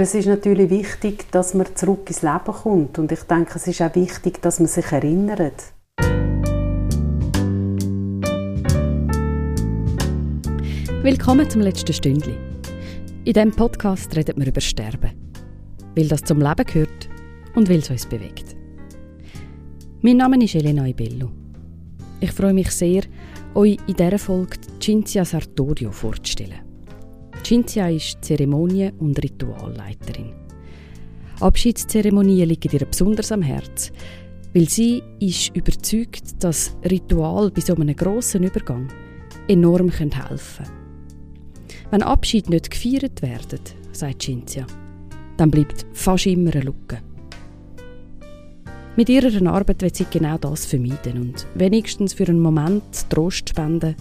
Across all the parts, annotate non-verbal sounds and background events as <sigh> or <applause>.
es ist natürlich wichtig, dass man zurück ins Leben kommt. Und ich denke, es ist auch wichtig, dass man sich erinnert. Willkommen zum letzten Stündli. In diesem Podcast redet wir über Sterben. Weil das zum Leben gehört und weil es uns bewegt. Mein Name ist Elena Ibello. Ich freue mich sehr, euch in dieser Folge Cinzia Sartorio vorzustellen. Cinzia ist Zeremonien- und Ritualleiterin. Abschiedszeremonien liegen ihr besonders am Herzen, weil sie ist überzeugt, dass Ritual bei so einem grossen Übergang enorm helfen können. Wenn Abschied nicht gefeiert werden, sagt Cinzia, dann bleibt fast immer eine Lücke. Mit ihrer Arbeit wird sie genau das vermeiden und wenigstens für einen Moment Trost spenden,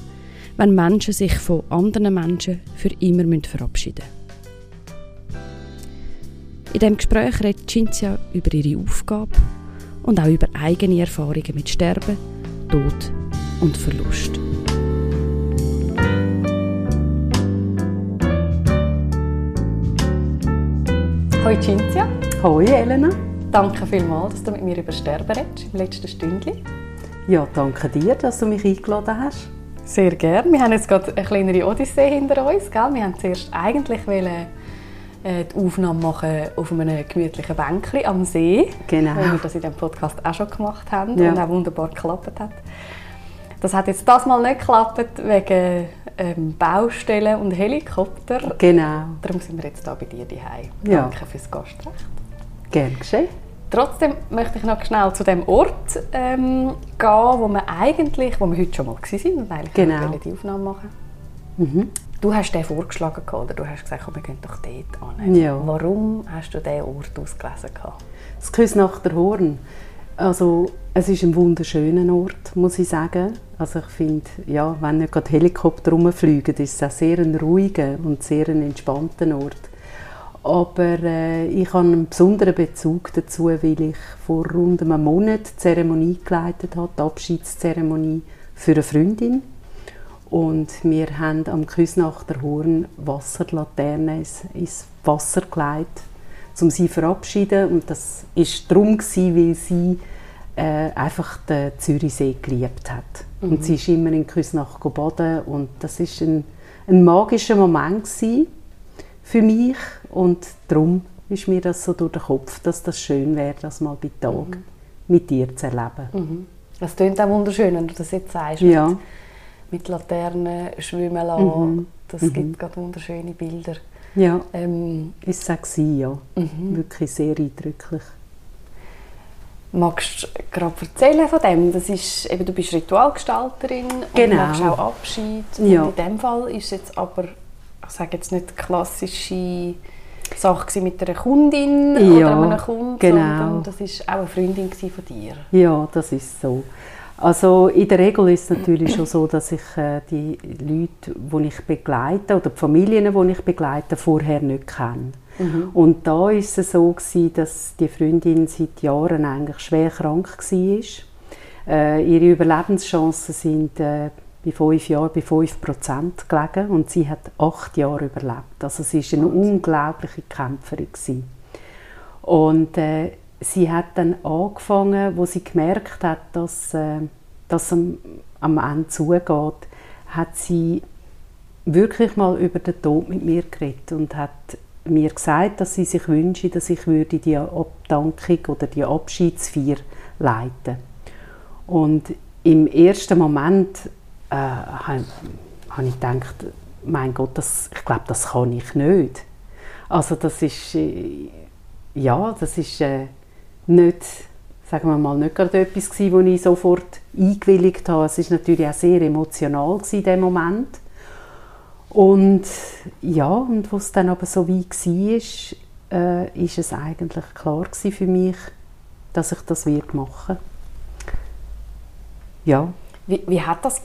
wenn Menschen sich von anderen Menschen für immer verabschieden müssen. In diesem Gespräch redet Cinzia über ihre Aufgabe und auch über eigene Erfahrungen mit Sterben, Tod und Verlust. Hallo Cinzia. Hallo Elena. Danke vielmals, dass du mit mir über Sterben redest im letzten Stündchen. Ja, danke dir, dass du mich eingeladen hast. Sehr gerne. Wir haben jetzt gerade eine kleinere Odyssee hinter uns. Gell? Wir haben zuerst eigentlich wollen, äh, die Aufnahme machen auf einem gemütlichen Bänkchen am See. Genau. Weil wir das in diesem Podcast auch schon gemacht haben Ja. und auch wunderbar geklappt hat. Das hat jetzt das Mal nicht geklappt wegen ähm, Baustellen und Helikopter. Genau. Darum sind wir jetzt hier bei dir daheim. Ja. Danke fürs Gastrecht. Gern geschehen. Trotzdem möchte ich noch schnell zu dem Ort ähm, gehen, wo wir eigentlich, wo wir heute schon mal waren und eigentlich Genau. die Aufnahme machen. Mhm. Du hast den vorgeschlagen oder du hast gesagt, wir gehen doch dort hin. Ja. Warum hast du diesen Ort ausgelesen? Das Küsnachter Horn. Also, es ist ein wunderschöner Ort, muss ich sagen. Also ich finde, ja, wenn nicht gerade Helikopter rumfliegen, ist es auch sehr ein ruhiger und sehr ein entspannter Ort. Aber äh, ich habe einen besonderen Bezug dazu, weil ich vor rund einem Monat die Zeremonie geleitet habe, die Abschiedszeremonie für eine Freundin. Und wir haben am Küsnachter Horn Wasserlaternen ins, ins Wasser gelegt, um sie zu verabschieden. Und das war darum, gewesen, weil sie äh, einfach den Zürichsee geliebt hat. Und sie ist immer in Küsnach baden und das ist ein, ein magischer Moment gewesen für mich und darum ist mir das so durch den Kopf, dass das schön wäre, das mal bei Tag mit dir zu erleben. Das klingt auch wunderschön, wenn du das jetzt sagst. Ja. Mit, mit Laternen, schwimmen lassen. Das gibt gerade wunderschöne Bilder. Ja, Ähm, ist es ja. Wirklich sehr eindrücklich. magst du gerade erzählen von dem? Das ist, eben, du bist Ritualgestalterin Genau. und machst auch Abschied. Ja. In dem Fall ist es jetzt aber, ich sage jetzt nicht klassische Sache mit einer Kundin Ja, oder einem Kunden, genau. sondern das ist auch eine Freundin von dir. Ja, das ist so. Also in der Regel ist es natürlich schon so, dass ich äh, die Leute, die ich begleite, oder die Familien, die ich begleite, vorher nicht kenne. Und da ist es so gewesen, dass die Freundin seit Jahren eigentlich schwer krank war. Äh, ihre Überlebenschancen sind äh, bei fünf Jahren bei 5 Prozent gelegen und sie hat acht Jahre überlebt. Also sie ist eine unglaubliche Kämpferin gewesen. Und äh, sie hat dann angefangen, wo sie gemerkt hat, dass äh, das am, am Ende zugeht, hat sie wirklich mal über den Tod mit mir geredet und hat mir gesagt, dass sie sich wünsche, dass ich würde die Abdankung oder die Abschiedsfeier leiten. Und im ersten Moment äh, habe habe ich gedacht, mein Gott, das, ich glaube, das kann ich nicht. Also das ist, äh, ja, das ist äh, nicht, sagen wir mal, nicht gerade etwas gewesen, wo ich sofort eingewilligt habe. Es ist natürlich auch sehr emotional in dem Moment. Und ja, und was dann aber so wie war, äh, ist es eigentlich klar für mich, dass ich das wird machen. Ja, Wie, wie hat das,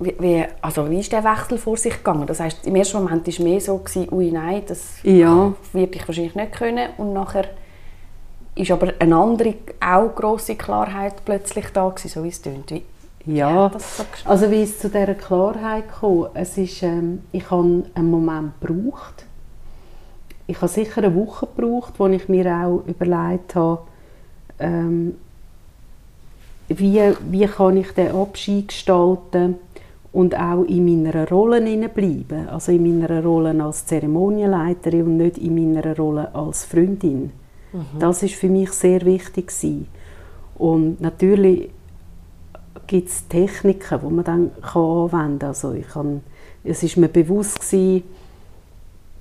wie, wie, also wie ist der Wechsel vor sich gegangen? Das heißt, im ersten Moment war es mehr so, gewesen, ui nein, das Ja. wird ich wahrscheinlich nicht können. Und nachher ist aber eine andere, auch grosse Klarheit plötzlich da gewesen, so wie es tönt. Wie, Ja, so also wie es zu dieser Klarheit kam, es ist, ähm, ich habe einen Moment gebraucht. ich habe sicher eine Woche gebraucht, wo ich mir auch überlegt habe, ähm, wie, wie kann ich den Abschied gestalten und auch in meiner Rolle bleiben. Also in meiner Rolle als Zeremonienleiterin und nicht in meiner Rolle als Freundin. Mhm. Das ist für mich sehr wichtig gewesen. Und natürlich gibt es Techniken, die man dann kann anwenden kann. Also ich kann, es ist mir bewusst gewesen,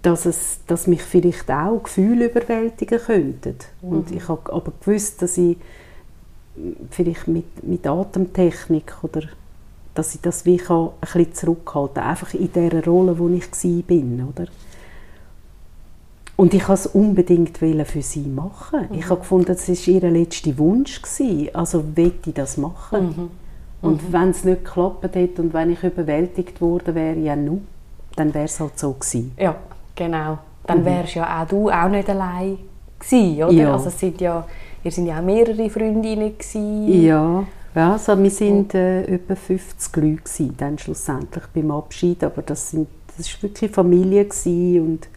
dass, es, dass mich vielleicht auch Gefühle überwältigen könnten. Mhm. Und ich habe aber gewusst, dass ich vielleicht mit, mit Atemtechnik oder dass ich das wie kann, ein bisschen zurückhalten kann, einfach in der Rolle, wo ich war, oder? Und ich wollte es unbedingt für sie machen. Mhm. Ich habe gefunden, das war ihr letzter Wunsch. Gewesen. Also wollte ich das machen. Mhm. Und mhm. wenn es nicht geklappt hätte und wenn ich überwältigt worden wäre, ja nu, dann wäre es halt so gewesen. Ja, genau. Dann mhm. wärst ja auch du auch nicht allein gewesen, oder? Ja. Also es sind ja, ihr sind ja auch mehrere Freundinnen gewesen. Ja. Ja, also wir sind äh, etwa 50 Leute gewesen, dann schlussendlich beim Abschied, aber das sind das ist wirklich Familie und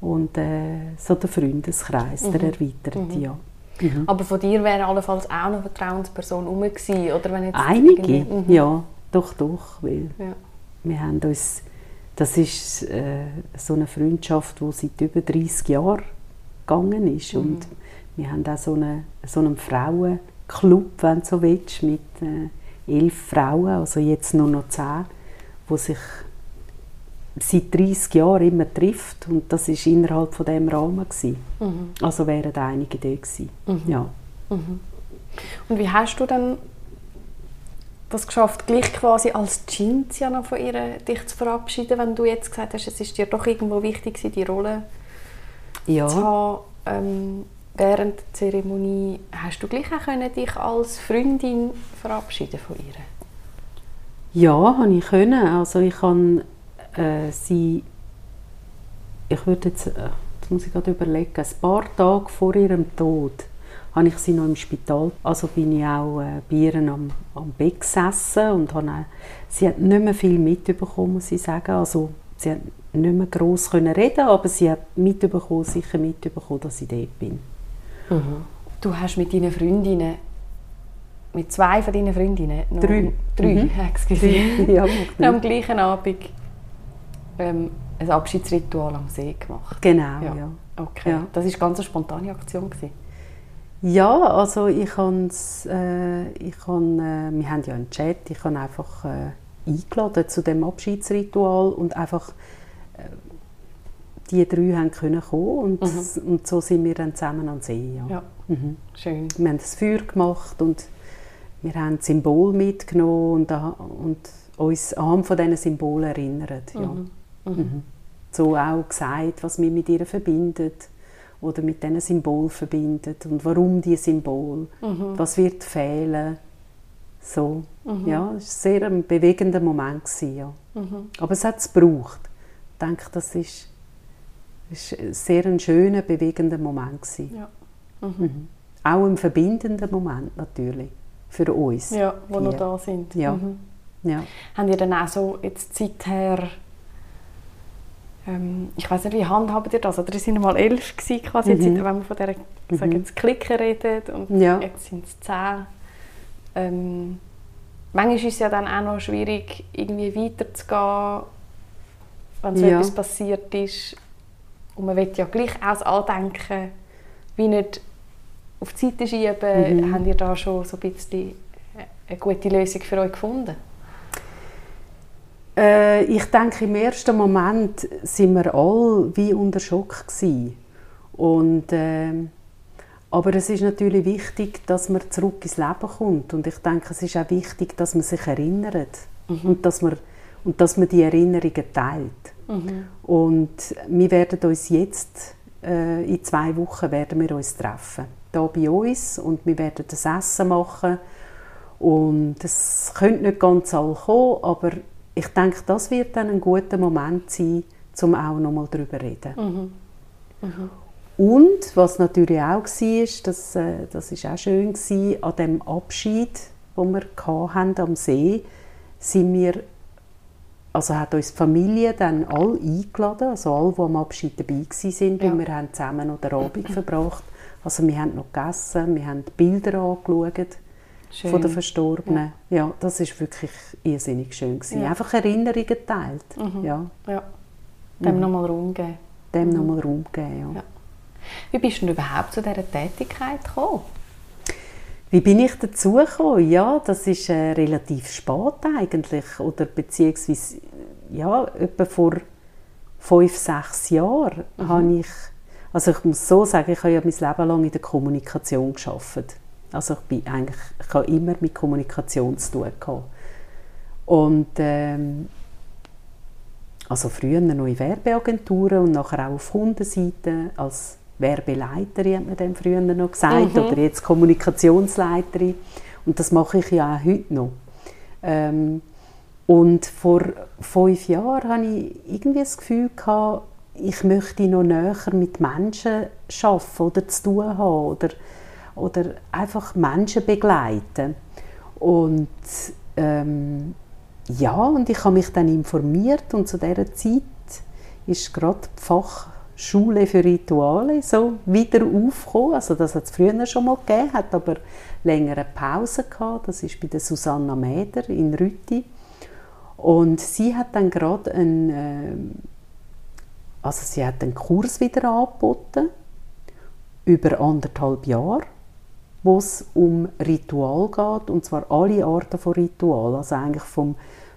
und äh, so der Freundeskreis, mhm. der erweiterte, mhm. ja. Mhm. Aber von dir wäre allenfalls auch noch eine Vertrauensperson herum gewesen, oder wenn jetzt Einige, mhm. ja, doch, doch, weil ja. wir haben uns, das ist äh, so eine Freundschaft, die seit über 30 Jahren gegangen ist mhm. und wir haben auch so, eine, so einen Frauenclub, wenn du so willst, mit äh, elf Frauen, also jetzt nur noch zehn, die sich seit 30 Jahren immer trifft und das war innerhalb von dem Rahmen Mhm. Also wären einige da gewesen. Mhm. Ja. Mhm. Und wie hast du dann das geschafft, gleich quasi als Cinzia noch von ihr dich zu verabschieden, wenn du jetzt gesagt hast, es ist dir doch irgendwo wichtig die Rolle ja. zu haben ähm, während der Zeremonie. Hast du gleich auch können, dich als Freundin verabschieden von ihr? Ja, habe ich können. Also ich habe äh, sie, ich würde jetzt, äh, jetzt muss ich gerade überlegen, ein paar Tage vor ihrem Tod habe ich sie noch im Spital, also bin ich auch äh, bei ihr am, am Bett gesessen und habe auch, sie hat nicht mehr viel mitbekommen, muss ich sagen, also sie hat nicht mehr gross reden, aber sie hat mitbekommen, sicher mitbekommen, dass ich dort bin. Mhm. Du hast mit deinen Freundinnen mit zwei von deinen Freundinnen drei, drei mhm. <laughs> excuse. ja, <laughs> am gleichen Abend ähm, ein Abschiedsritual am See gemacht. Genau, ja. ja. Okay. Ja. Das war ganz eine spontane Aktion. Gewesen. Ja, also ich has, äh, ich han, äh, wir haben ja einen Chat, ich habe einfach äh, eingeladen zu dem Abschiedsritual und einfach äh, die drei haben können kommen und, mhm. und so sind wir dann zusammen an See. Ja. ja. Mhm. Schön. Wir haben das Feuer gemacht und wir haben das Symbol mitgenommen und, und uns an von diesen Symbolen erinnert. Ja. Mhm. Mhm. So auch gesagt, was mich mit ihr verbindet oder mit diesen Symbol verbindet und warum die Symbol, mhm. was wird fehlen. So, mhm. ja, es war sehr ein bewegender Moment gewesen, ja. Mhm. Aber es hat es gebraucht. Ich denke, das ist, ist ein sehr ein schöner, bewegender Moment. Ja. Mhm. mhm. Auch ein verbindender Moment natürlich für uns. Ja, wo wir da sind. Ja. Mhm. ja. Haben ihr dann auch so jetzt seither ähm, ich weiß nicht, wie handhabt ihr das? Oder ihr sind mal elf gewesen, quasi, mhm. jetzt, wenn man von dieser mhm. sagen, jetzt Klicken redet und ja. jetzt sind es zehn. Ähm, manchmal ist es ja dann auch noch schwierig, irgendwie weiterzugehen, wenn so ja. etwas passiert ist. Und man will ja gleich auch das Andenken wie nicht auf die Seite schieben. Mhm. Habt ihr da schon so ein bisschen eine gute Lösung für euch gefunden? Äh, ich denke, im ersten Moment sind wir alle wie unter Schock gewesen. Und, äh, aber es ist natürlich wichtig, dass man zurück ins Leben kommt. Und ich denke, es ist auch wichtig, dass man sich erinnert mhm. und, dass man, und dass man die Erinnerungen teilt. Mhm. Und wir werden uns jetzt, äh, in zwei Wochen werden wir uns treffen. Hier bei uns. Und wir werden das Essen machen. Und es könnte nicht ganz all kommen, aber ich denke, das wird dann ein guter Moment sein, um auch noch mal darüber zu reden. Mhm. Mhm. Und was natürlich auch war, das, äh, das auch schön war, an dem Abschied, den wir hatten am See, sind wir also hat uns die Familie dann alle eingeladen, also alle, die am Abschied dabei waren, ja. und wir haben zusammen noch den Abend verbracht. Also wir haben noch gegessen, wir haben Bilder angeschaut schön. von den Verstorbenen. Ja. ja, das war wirklich irrsinnig schön gewesen. Ja. Einfach Erinnerungen geteilt. Mhm. Ja. ja. Dem mhm. nochmal Raum geben. Dem mhm. nochmal Raum geben, ja. ja. Wie bist du überhaupt zu dieser Tätigkeit gekommen? Wie bin ich dazu gekommen? Ja, das ist äh, relativ spät eigentlich oder beziehungsweise ja, etwa vor fünf, sechs Jahren mhm. habe ich, also ich muss so sagen, ich habe ja mein Leben lang in der Kommunikation geschafft. Also ich bin eigentlich, ich habe immer mit Kommunikation zu tun gehabt. Und ähm, also früher noch in Werbeagenturen und nachher auch auf Kundenseite als Werbeleiterin, hat man dann früher noch gesagt, mhm. oder jetzt Kommunikationsleiterin. Und das mache ich ja auch heute noch. Ähm, und vor fünf Jahren hatte ich irgendwie das Gefühl, gehabt, ich möchte noch näher mit Menschen arbeiten oder zu tun haben oder, oder einfach Menschen begleiten. Und ähm, ja, und ich habe mich dann informiert und zu dieser Zeit ist gerade die Fach Schule für Rituale so wieder aufgekommen. Also das hat es früher schon mal gegeben, hat aber längere Pause gehabt. Das ist bei der Susanna Mäder in Rütti. Und sie hat dann gerade einen, äh, also sie hat einen Kurs wieder angeboten über anderthalb Jahre, wo es um Ritual geht und zwar alle Arten von Ritual, also eigentlich vom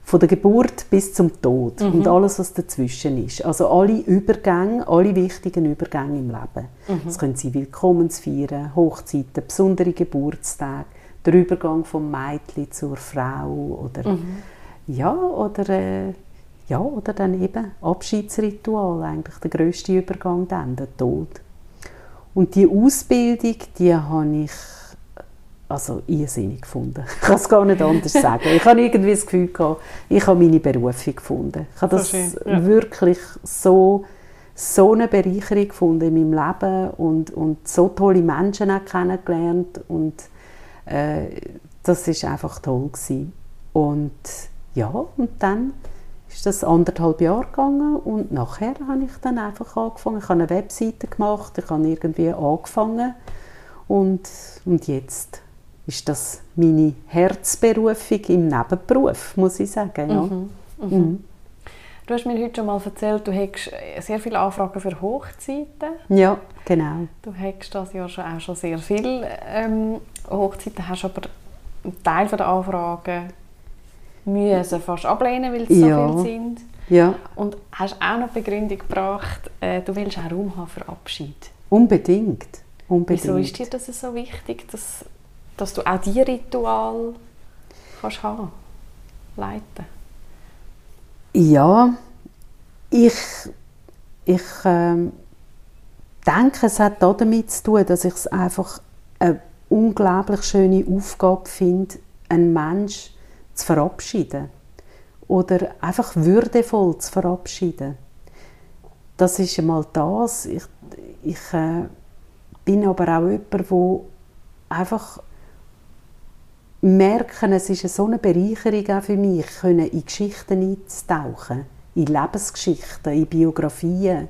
von der Geburt bis zum Tod mhm. und alles, was dazwischen ist. Also alle Übergänge, alle wichtigen Übergänge im Leben. Mhm. Das können Sie Willkommensfeiern, Hochzeiten, besondere Geburtstage, der Übergang vom Mädchen zur Frau oder mhm. ja oder äh, ja oder dann eben Abschiedsritual eigentlich der größte Übergang dann der Tod. Und die Ausbildung, die habe ich also irrsinnig gefunden. <laughs> Ich kann es gar nicht anders sagen. Ich habe irgendwie das Gefühl gehabt, ich habe meine Berufung gefunden. Ich habe das so ja. wirklich so, so eine Bereicherung gefunden in meinem Leben und, und so tolle Menschen auch kennengelernt und äh, das ist einfach toll gewesen. Und ja, und dann ist das anderthalb Jahre gegangen und nachher habe ich dann einfach angefangen. Ich habe eine Webseite gemacht, ich habe irgendwie angefangen und, und jetzt ist das meine Herzberufung im Nebenberuf, muss ich sagen. Ja. Mhm. Mhm. Mhm. Du hast mir heute schon mal erzählt, du hättest sehr viele Anfragen für Hochzeiten. Ja, genau. Du hättest das Jahr schon, auch schon sehr viele ähm, Hochzeiten, hast aber einen Teil der Anfragen müssen fast ablehnen, weil es ja. so viele sind. Ja. Und hast auch noch die Begründung gebracht, äh, du willst auch Raum haben für Abschied. Unbedingt. Unbedingt. Wieso ist dir das so wichtig, dass dass du auch diese Ritual kannst haben, leiten? Ja, ich, ich ähm, denke, es hat damit zu tun, dass ich es einfach eine unglaublich schöne Aufgabe finde, einen Menschen zu verabschieden oder einfach würdevoll zu verabschieden. Das ist einmal das. Ich, ich äh, bin aber auch jemand, der einfach merken, es ist so eine Bereicherung auch für mich, können in Geschichten einzutauchen, in Lebensgeschichten, in Biografien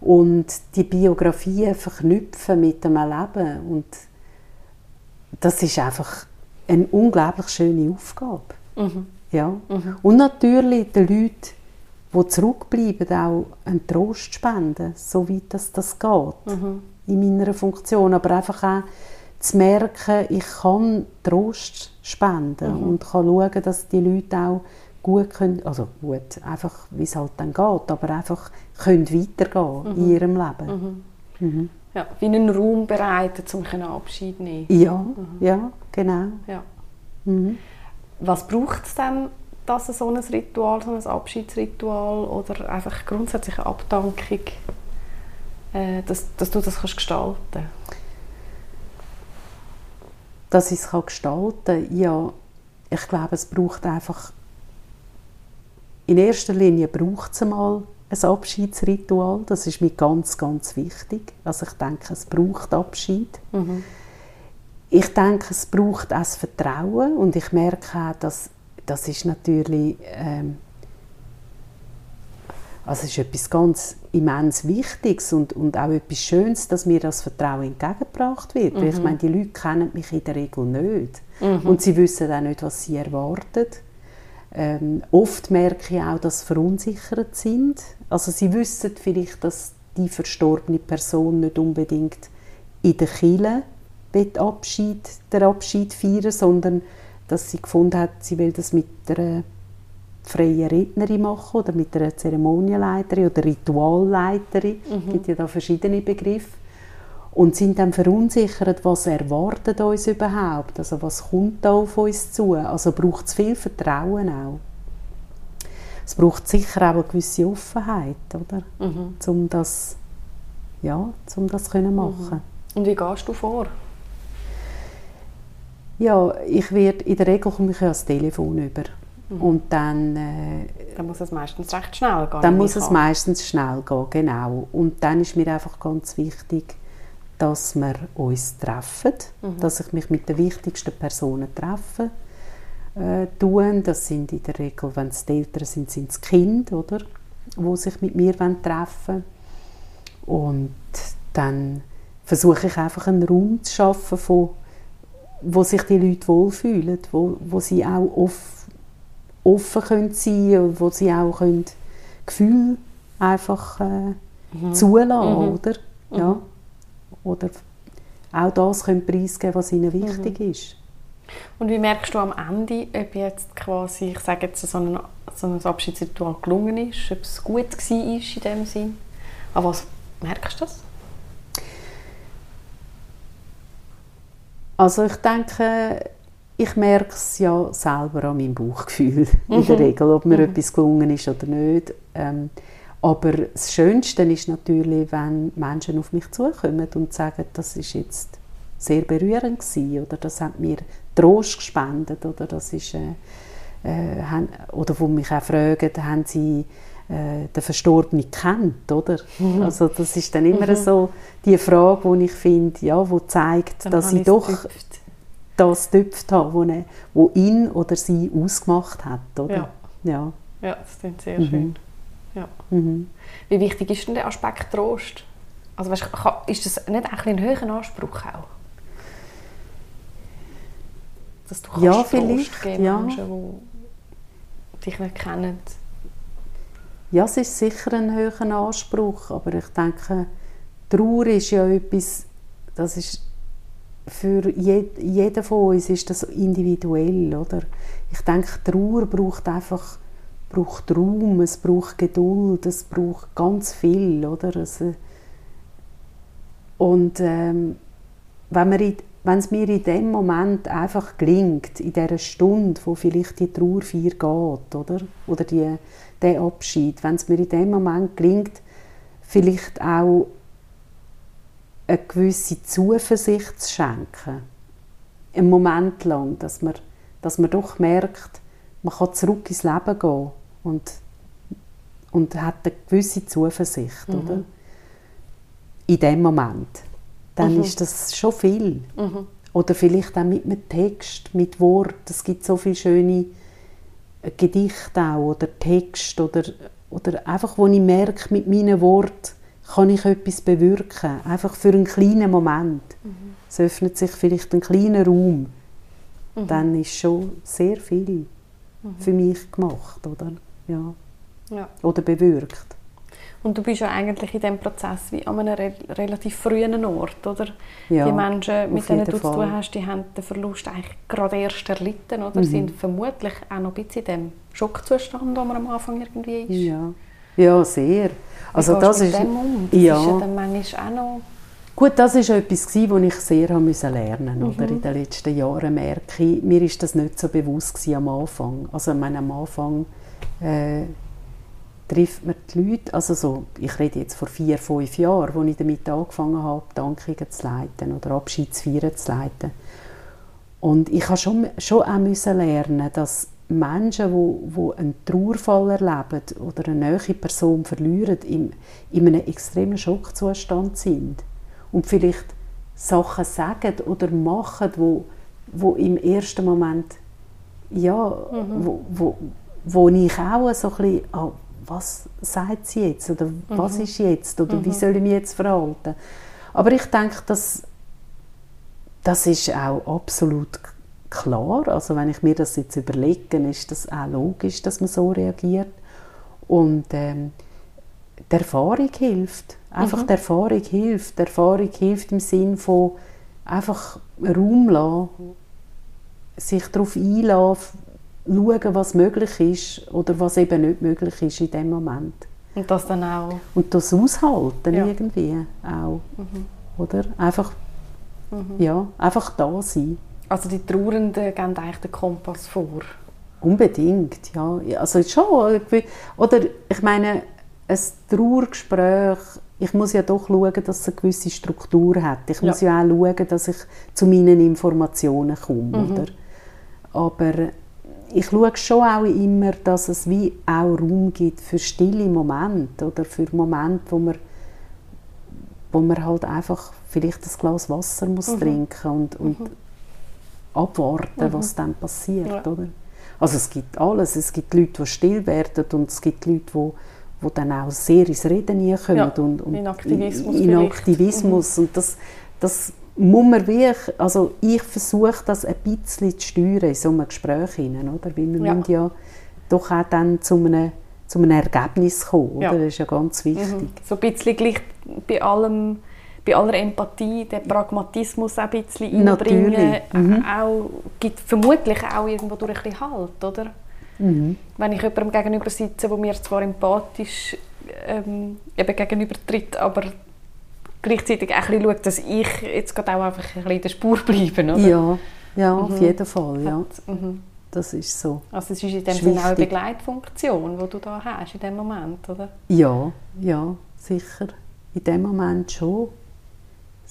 und die Biografien verknüpfen mit dem Leben und das ist einfach eine unglaublich schöne Aufgabe. Mhm. Ja. Mhm. Und natürlich den Leuten, die zurückbleiben, auch einen Trost spenden, soweit das, das geht mhm. in meiner Funktion, aber einfach auch zu merken, ich kann Trost spenden mhm. und kann schauen, dass die Leute auch gut können, also gut, einfach wie es halt dann geht, aber einfach können weitergehen mhm. in ihrem Leben. Mhm. mhm. Ja, wie einen Raum bereiten, um Abschied zu nehmen. Ja, mhm. ja, genau. Ja. Mhm. Was braucht es denn, dass so ein Ritual, so ein Abschiedsritual oder einfach grundsätzlich eine Abdankung, äh, dass, dass du das kannst gestalten kannst? Dass ich es gestalten kann, ja, ich glaube, es braucht einfach, in erster Linie braucht es einmal ein Abschiedsritual, das ist mir ganz, ganz wichtig. Also ich denke, es braucht Abschied. Mhm. Ich denke, es braucht auch das Vertrauen und ich merke auch, dass das ist natürlich ähm, Also es ist etwas ganz immens Wichtiges und, und auch etwas Schönes, dass mir das Vertrauen entgegengebracht wird. Mhm. Weil ich mhm. meine, die Leute kennen mich in der Regel nicht. Mhm. Und sie wissen auch nicht, was sie erwarten. Ähm, oft merke ich auch, dass sie verunsichert sind. Also sie wissen vielleicht, dass die verstorbene Person nicht unbedingt in der Kille Abschied, der Abschied feiern, sondern dass sie gefunden hat, sie will das mit einer freien Rednerin machen oder mit einer Zeremonienleiterin oder Ritualleiterin. Mhm. Es gibt ja da verschiedene Begriffe. Und sind dann verunsichert, was erwartet uns überhaupt? Also was kommt da auf uns zu? Also braucht es viel Vertrauen auch. Es braucht sicher auch eine gewisse Offenheit, oder? Mhm. Um das, ja, um das können machen. Mhm. Und wie gehst du vor? Ja, ich werde, in der Regel komme ich ja ans Telefon über. Mhm. Und dann... Äh, dann muss es meistens recht schnell gehen. Dann muss es meistens schnell gehen, genau. Und dann ist mir einfach ganz wichtig, dass wir uns treffen, mhm. dass ich mich mit den wichtigsten Personen treffe. Äh, tun. Das sind in der Regel, wenn es die Eltern sind, sind es Kinder, oder? wo sich mit mir treffen wollen. Und dann versuche ich einfach einen Raum zu schaffen, von, wo sich die Leute wohlfühlen, wo, wo sie auch off, offen können sein können, wo sie auch können Gefühle einfach äh, mhm. zulassen, mhm. oder? Mhm. Ja. Oder auch das können preisgeben, was ihnen wichtig mhm. ist. Und wie merkst du am Ende, ob jetzt quasi, ich sage jetzt, so ein, so ein Abschiedsritual gelungen ist, ob es gut war in dem Sinn? An was merkst du das? Also ich denke, ich merke es ja selber an meinem Bauchgefühl mhm. <laughs> in der mhm. Regel, ob mir mhm. etwas gelungen ist oder nicht. Ähm, aber das Schönste ist natürlich, wenn Menschen auf mich zukommen und sagen, das ist jetzt sehr berührend gewesen, oder das hat mir Trost gespendet oder das ist äh, äh, haben, oder wo mich auch fragen, haben sie äh, den Verstorbenen kennt, oder? Mhm. Also das ist dann immer mhm. so die Frage, wo ich finde, ja, wo zeigt, dann dass ich doch. Das tüpft habe, wo, wo ihn oder sie ausgemacht hat, oder? Ja, ja. ja das klingt sehr mhm. schön. Ja. Mhm. Wie wichtig ist denn der Aspekt Trost? Also weißt, ist das nicht ein, ein höherer Anspruch auch? Dass du ja, Trost geben ja. Menschen, die dich nicht kennen? Ja, es ist sicher ein höherer Anspruch, aber ich denke, Trauer ist ja etwas, das ist für jeden von uns ist das individuell, oder? Ich denke, Trauer braucht einfach braucht Raum, es braucht Geduld, es braucht ganz viel, oder? Also, und ähm, wenn in, wenn es mir in dem Moment einfach gelingt, in dieser Stunde, wo vielleicht die Trauerfeier geht, oder, oder die, der Abschied, wenn es mir in dem Moment gelingt, vielleicht auch eine gewisse Zuversicht zu schenken, einen Moment lang, dass man, dass man doch merkt, man kann zurück ins Leben gehen und, und hat eine gewisse Zuversicht, mhm. oder? In dem Moment dann mhm. ist das schon viel. Mhm. Oder vielleicht auch mit einem Text, mit Wort. Es gibt so viele schöne Gedichte auch, oder Text oder, oder einfach, wo ich merke, mit meinen Worten kann ich etwas bewirken. Einfach für einen kleinen Moment. Mhm. Es öffnet sich vielleicht ein kleiner Raum. Mhm. Dann ist schon sehr viel mhm. für mich gemacht, oder? Ja. ja. Oder bewirkt. Und du bist ja eigentlich in diesem Prozess wie an einem re relativ frühen Ort, oder? Ja, die Menschen, mit denen du Fall. zu tun hast, die haben den Verlust eigentlich gerade erst erlitten, oder? Mhm. Sind vermutlich auch noch ein bisschen in dem Schockzustand, wo man am Anfang irgendwie ist. Ja, ja sehr. Also das ist, um? das ja. ist ja dann manchmal auch noch... Gut, das war etwas, was ich sehr lernen musste. Mhm. Oder? In den letzten Jahren merke ich, mir ist das nicht so bewusst am Anfang. Also ich meine, am Anfang... Äh, trifft man die Leute, also so, ich rede jetzt vor vier, fünf Jahren, als ich damit angefangen habe, Dankungen zu leiten oder Abschiedsfeiern zu leiten. Und ich habe schon, schon auch müssen lernen, dass Menschen, die, die einen Trauerfall erleben oder eine neue Person verlieren, in, in einem extremen Schockzustand sind und vielleicht Sachen sagen oder machen, wo, wo im ersten Moment ja, mhm. wo, wo, wo ich auch so ein bisschen, ah, was sagt sie jetzt oder mhm. was ist jetzt oder mhm. wie soll ich mich jetzt verhalten. Aber ich denke, dass das ist auch absolut klar. Also wenn ich mir das jetzt überlege, ist das auch logisch, dass man so reagiert. Und ähm, die Erfahrung hilft. Einfach mhm. die Erfahrung hilft. Die Erfahrung hilft im Sinn von einfach Raum lassen, sich darauf einlassen, schauen, was möglich ist oder was eben nicht möglich ist in dem Moment. Und das dann auch... Und das aushalten ja. irgendwie auch. Mhm. Oder? Einfach, mhm. ja, einfach da sein. Also die Trauernden geben eigentlich den Kompass vor? Unbedingt, ja. Also schon. Oder ich meine, ein Trauergespräch, ich muss ja doch schauen, dass es eine gewisse Struktur hat. Ich muss ja, ja auch schauen, dass ich zu meinen Informationen komme. Mhm. Oder? Aber ich schaue schon auch immer, dass es wie auch Raum gibt für stille Momente oder für Momente, wo man, wo man halt einfach vielleicht ein Glas Wasser muss mhm. trinken und, und mhm. Abwarten, mhm. was dann passiert. Ja. Oder? Also es gibt alles. Es gibt Leute, die still werden und es gibt Leute, die wo dann auch sehr ins Reden kommen ja, und, und in Aktivismus, in, in Aktivismus. Mhm. und das, das muss man wirklich, also ich versuche das ein bisschen zu steuern in so einem Gespräch hinein, oder? Weil wir ja. müssen ja doch auch dann zu einem, zu einem Ergebnis kommen, oder? Ja. Das ist ja ganz wichtig. Mhm. So ein bisschen gleich bei allem, bei aller Empathie, den Pragmatismus ein bisschen einbringen, mhm. auch, gibt vermutlich auch irgendwo durch ein bisschen Halt, oder? Mhm. Wenn ich jemandem gegenüber sitze, der mir zwar empathisch ähm, eben gegenüber tritt, aber gleichzeitig auch ein schaut, dass ich jetzt gerade auch einfach ein bisschen in der Spur bleibe, oder? Ja, ja mhm. auf jeden Fall, ja. Mhm. Das ist so. Also es ist in dem Sinne auch eine Begleitfunktion, die du da hast in dem Moment, oder? Ja, ja, sicher. In dem Moment schon.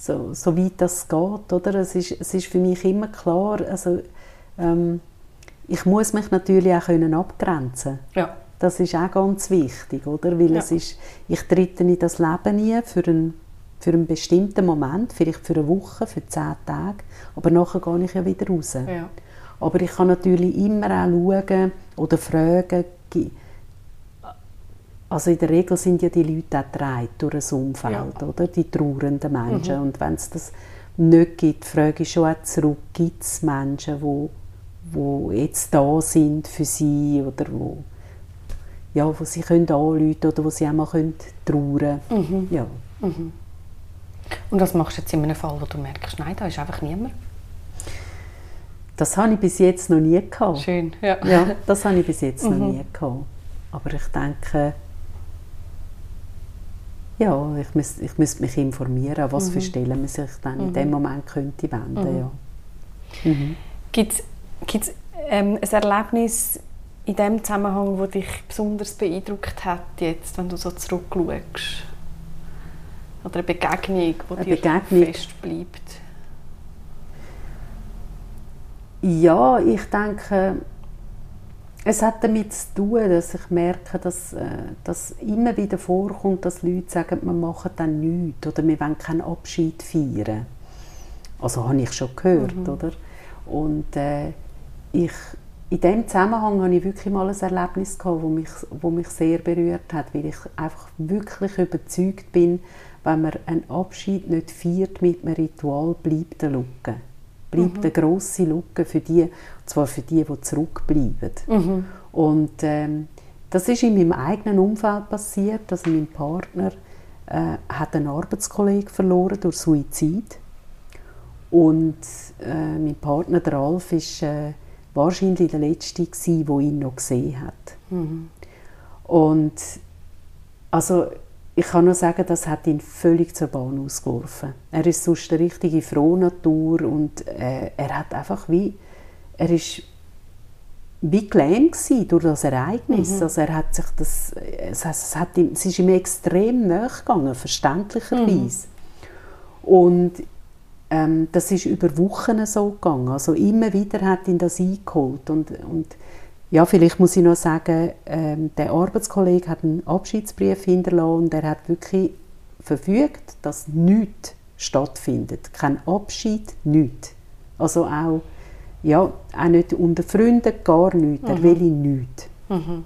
So, so weit das geht, oder? Es ist, es ist für mich immer klar, also ähm, ich muss mich natürlich auch können abgrenzen ja. Das ist auch ganz wichtig, oder? Weil ja. es ist, ich trete in das Leben nie für einen, für einen bestimmten Moment, vielleicht für eine Woche, für zehn Tage, aber nachher gehe ich ja wieder raus. Ja. Aber ich kann natürlich immer auch schauen oder fragen, also in der Regel sind ja die Leute auch getragen durch ein Umfeld, ja. oder? Die trauernden Menschen. Mhm. Und wenn es das nicht gibt, frage ich schon auch zurück, gibt es Menschen, die wo jetzt da sind für sie oder wo, ja, wo sie können anrufen oder wo sie auch mal können trauern können. Mhm. Ja. Mhm. Und was machst du jetzt in einem Fall, wo du merkst, nein, da ist einfach niemand? Das habe ich bis jetzt noch nie gehabt. Schön, ja. ja das habe ich bis jetzt mhm. noch nie gehabt. Aber ich denke, ja, ich müsste ich müsste mich informieren, was mhm. für Stellen man sich dann in dem mhm. Moment könnte wenden. Mhm. Ja. Mhm. Gibt es Gibt es ähm, ein Erlebnis in dem Zusammenhang, das dich besonders beeindruckt hat, jetzt, wenn du so zurückschaust? Oder eine Begegnung, die eine dir Begegnung. fest bleibt? Ja, ich denke, es hat damit zu tun, dass ich merke, dass, äh, dass immer wieder vorkommt, dass Leute sagen, wir machen dann nichts oder wir wollen keinen Abschied feiern. Also habe ich schon gehört, mhm. oder? Und äh, ich, in diesem Zusammenhang hatte ich wirklich mal ein Erlebnis, gehabt, das mich, wo mich sehr berührt hat, weil ich einfach wirklich überzeugt bin, wenn man einen Abschied nicht feiert mit einem Ritual, bleibt eine Lücke. Bleibt mhm. eine grosse Lücke für die, zwar für die, die zurückbleiben. Mhm. Und ähm, das ist in meinem eigenen Umfeld passiert, also mein Partner äh, hat einen Arbeitskollegen verloren durch Suizid und äh, mein Partner, der Ralf, ist äh, wahrscheinlich der Letzte gewesen, der ihn noch gesehen hat. Mhm. Und also ich kann nur sagen, das hat ihn völlig zur Bahn ausgeworfen. Er ist sonst eine richtige Frohnatur und äh, er hat einfach wie, er ist wie gelähmt durch das Ereignis. Mhm. Also er hat sich das, es, es, hat ihm, es ist ihm extrem nachgegangen, verständlicherweise. Mhm. Und ähm, das ist über Wochen so gegangen. Also immer wieder hat ihn das eingeholt. Und, und ja, vielleicht muss ich noch sagen, ähm, der Arbeitskollege hat einen Abschiedsbrief hinterlassen und er hat wirklich verfügt, dass nichts stattfindet. Kein Abschied, nichts. Also auch, ja, auch nicht unter Freunden, gar nichts. Mhm. Er will nichts. Mhm.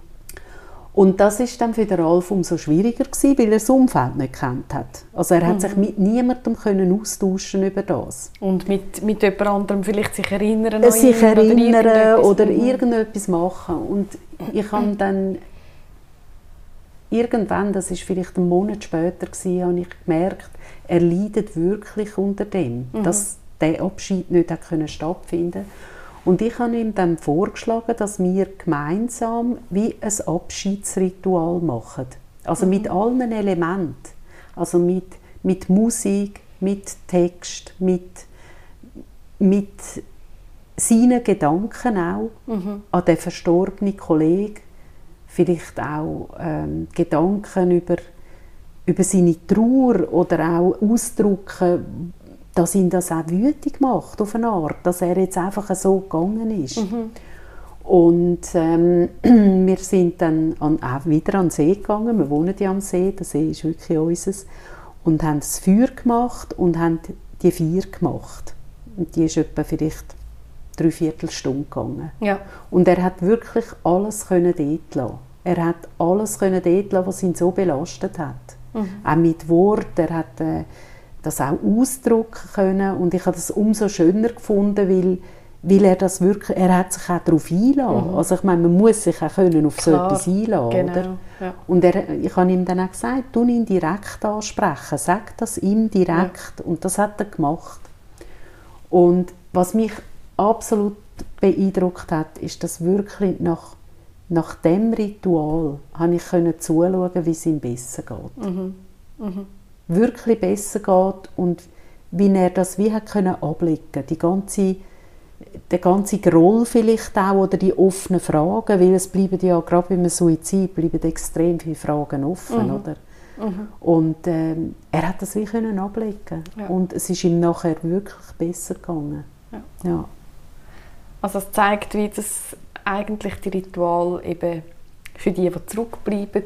Und das ist dann für den Ralf umso schwieriger gewesen, weil er das Umfeld nicht kennt hat. Also er hat mhm. sich mit niemandem können austauschen über das. Und mit, mit jemand anderem vielleicht sich erinnern an Sich erinnern oder, irgendetwas, oder irgendetwas machen. Und ich habe dann irgendwann, das ist vielleicht einen Monat später gewesen, habe ich gemerkt, er leidet wirklich unter dem, mhm. dass der Abschied nicht hat können stattfinden und ich habe ihm dann vorgeschlagen, dass wir gemeinsam wie ein Abschiedsritual machen. Also mhm. mit allen Elementen. Also mit, mit Musik, mit Text, mit, mit seinen Gedanken auch mhm. an den verstorbenen Kollegen. Vielleicht auch ähm, Gedanken über, über seine Trauer oder auch ausdrücken, dass ihn das auch wütig macht, auf eine Art, dass er jetzt einfach so gegangen ist. Mhm. Und ähm, <clears throat> wir sind dann an, auch wieder an den See gegangen, wir wohnen ja am See, der See ist wirklich unseres, und haben das Feuer gemacht und haben die Feier gemacht. Und die ist etwa vielleicht drei Viertelstunde gegangen. Ja. Und er hat wirklich alles können dort lassen. Er hat alles können dort lassen, was ihn so belastet hat. Mhm. Auch mit Wort, er hat... Äh, das auch ausdrücken können und ich habe das umso schöner gefunden, weil, weil er das wirklich, er hat sich auch darauf einlassen. Mhm. Also ich meine, man muss sich auch können auf Klar, so etwas einlassen, genau, oder? Ja. Und er, ich habe ihm dann auch gesagt, du ihn direkt ansprechen, sag das ihm direkt ja. und das hat er gemacht. Und was mich absolut beeindruckt hat, ist, dass wirklich nach, nach dem Ritual habe ich können zuschauen, wie es ihm besser geht. Mhm. Mhm wirklich besser geht und wie er das wie hat können ablegen die ganze der ganze Groll vielleicht auch oder die offenen Fragen, weil es bleiben ja gerade beim Suizid bleiben extrem viele Fragen offen, mhm. oder? Mhm. Und ähm, er hat das wie können ablegen ja. und es ist ihm nachher wirklich besser gegangen. Ja. ja. Also es zeigt, wie das eigentlich die Ritual eben für die, die zurückbleiben,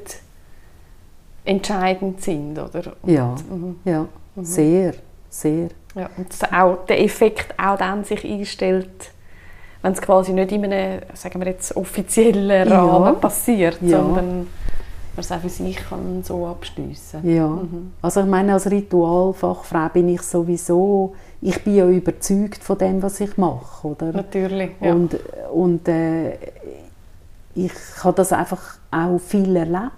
entscheidend sind, oder? Und, ja, mhm. ja, mhm. sehr, sehr. Ja, und auch der Effekt auch dann sich einstellt, wenn es quasi nicht in einem, sagen wir jetzt, offiziellen Rahmen ja. passiert, ja. sondern man es auch für sich kann so abschliessen. Ja, mhm. also ich meine, als Ritualfachfrau bin ich sowieso, ich bin ja überzeugt von dem, was ich mache, oder? Natürlich, ja. Und, und äh, ich habe das einfach auch viel erlebt.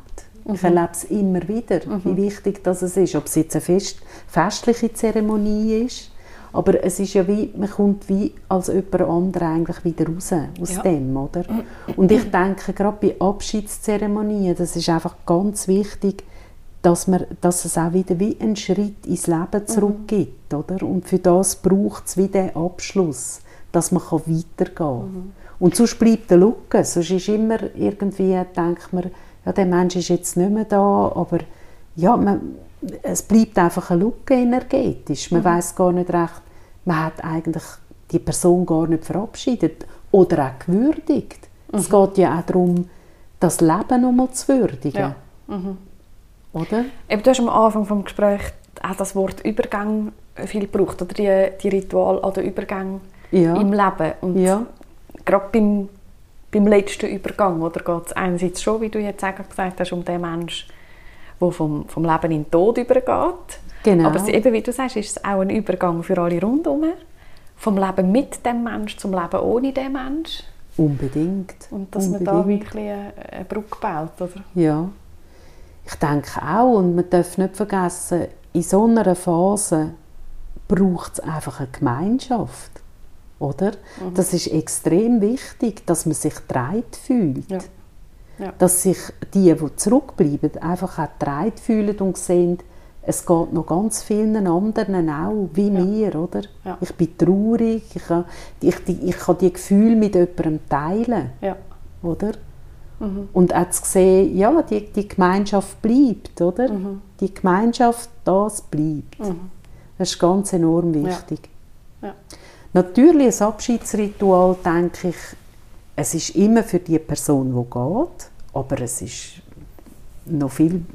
Ich erlebe es immer wieder, mhm. wie wichtig das ist. Ob es jetzt eine fest, festliche Zeremonie ist, aber es ist ja wie, man kommt wie als jemand anderes eigentlich wieder raus aus ja. dem, oder? Und ich denke, gerade bei Abschiedszeremonien, das ist einfach ganz wichtig, dass, man, dass es auch wieder wie einen Schritt ins Leben zurückgibt, mhm. oder? Und für das braucht es wieder den Abschluss, dass man weitergehen kann. Mhm. Und sonst bleibt der Lücke, sonst ist immer irgendwie, denkt man, ja, der Mensch ist jetzt nicht mehr da, aber ja, man, es bleibt einfach eine Lücke energetisch. Man mhm. weiß gar nicht recht, man hat eigentlich die Person gar nicht verabschiedet oder auch gewürdigt. Mhm. Es geht ja auch darum, das Leben nochmal zu würdigen. Ja. Mhm. Oder? Eben, du hast am Anfang des Gesprächs auch das Wort Übergang viel gebraucht, oder die, die Ritual an den Übergang ja. im Leben. Und ja. gerade beim beim letzten Übergang? Oder geht es einerseits schon, wie du jetzt gesagt hast, um den Menschen, der vom, vom Leben in den Tod übergeht? Genau. Aber eben, wie du sagst, ist es auch ein Übergang für alle rundherum. Vom Leben mit dem Menschen zum Leben ohne den Menschen. Unbedingt. Und dass Unbedingt. man da wirklich eine, Brücke baut, oder? Ja. Ich denke auch, und man darf nicht vergessen, in so einer Phase braucht es einfach eine Gemeinschaft oder? Mhm. Das ist extrem wichtig, dass man sich dreit fühlt. Ja. Ja. Dass sich die, die zurückbleiben, einfach auch dreit fühlen und sehen, es geht noch ganz vielen anderen auch, wie ja. mir, oder? Ja. Ich bin traurig, ich kann, ich, ich kann die Gefühle mit jemandem teilen, ja. oder? Mhm. Und auch zu sehen, ja, die, die Gemeinschaft bleibt, oder? Mhm. Die Gemeinschaft, das bleibt. Mhm. Das ist ganz enorm wichtig. Ja. Natürlich, ein Abschiedsritual, denke ich, es ist immer für die Person, die geht, aber es ist noch viel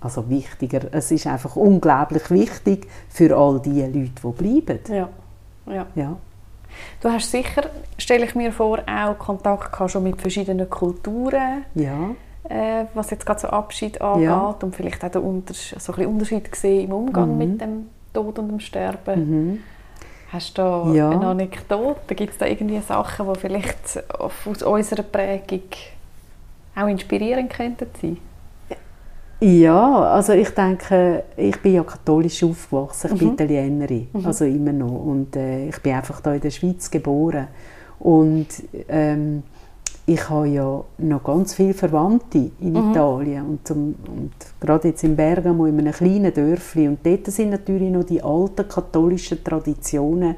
also wichtiger. Es ist einfach unglaublich wichtig für all die Leute, die bleiben. Ja. ja. ja. Du hast sicher, stelle ich mir vor, auch Kontakt schon mit verschiedenen Kulturen. Ja. äh, was jetzt gerade so Abschied angeht ja. und vielleicht auch den Unter so ein Unterschied gesehen im Umgang mhm. mit dem Tod und dem Sterben. Mhm. Hast du da ja. eine Anekdote? Gibt es da irgendwie Sachen, die vielleicht aus unserer Prägung auch inspirierend könnten sein? Ja, also ich denke, ich bin ja katholisch aufgewachsen, ich mhm. bin Italienerin, mhm. also immer noch. Und äh, ich bin einfach hier in der Schweiz geboren. Und ähm, ich habe ja noch ganz viele Verwandte in mhm. Italien und, zum, und gerade jetzt in Bergamo, in einem kleinen Dörfli. Und dort sind natürlich noch die alten katholischen Traditionen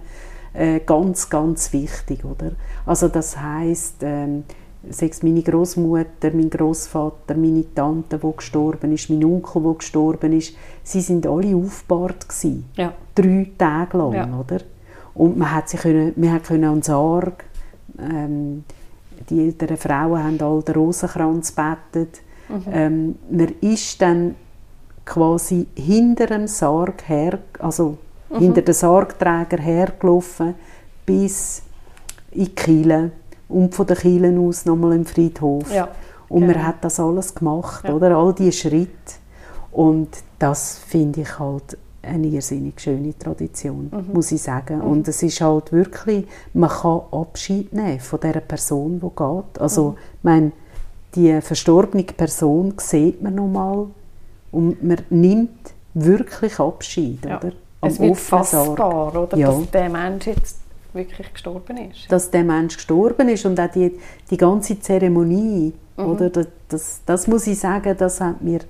äh, ganz, ganz wichtig, oder? Also das heißt ähm, sechs meine Großmutter, mein Großvater, meine Tante, die gestorben ist, mein Onkel, der gestorben ist, sie sind alle aufgebahrt gewesen. Ja. Drei Tage lang, ja. oder? Und man hat sich können, man hat können an Sarg, ähm, die älteren Frauen haben all den Rosenkranz bettet. Mhm. Ähm, man ist dann quasi hinter dem Sarg her, also mhm. hinter den Sargträger hergelaufen bis in die Kiele und von den Kielen aus nochmal im Friedhof. Ja, und genau. man hat das alles gemacht, ja. oder? All diese Schritte. Und das finde ich halt eine irrsinnig schöne Tradition, mhm. muss ich sagen. Mhm. Und es ist halt wirklich, man kann Abschied nehmen von der Person, die geht. Also, mhm. ich meine, die verstorbene Person sieht man nochmal und man nimmt wirklich Abschied, ja. oder? Am es wird fassbar, oder? Ja. Dass der Mensch jetzt wirklich gestorben ist. Dass der Mensch gestorben ist und auch die, die ganze Zeremonie, mhm. oder? Das, das, das, muss ich sagen, das hat mir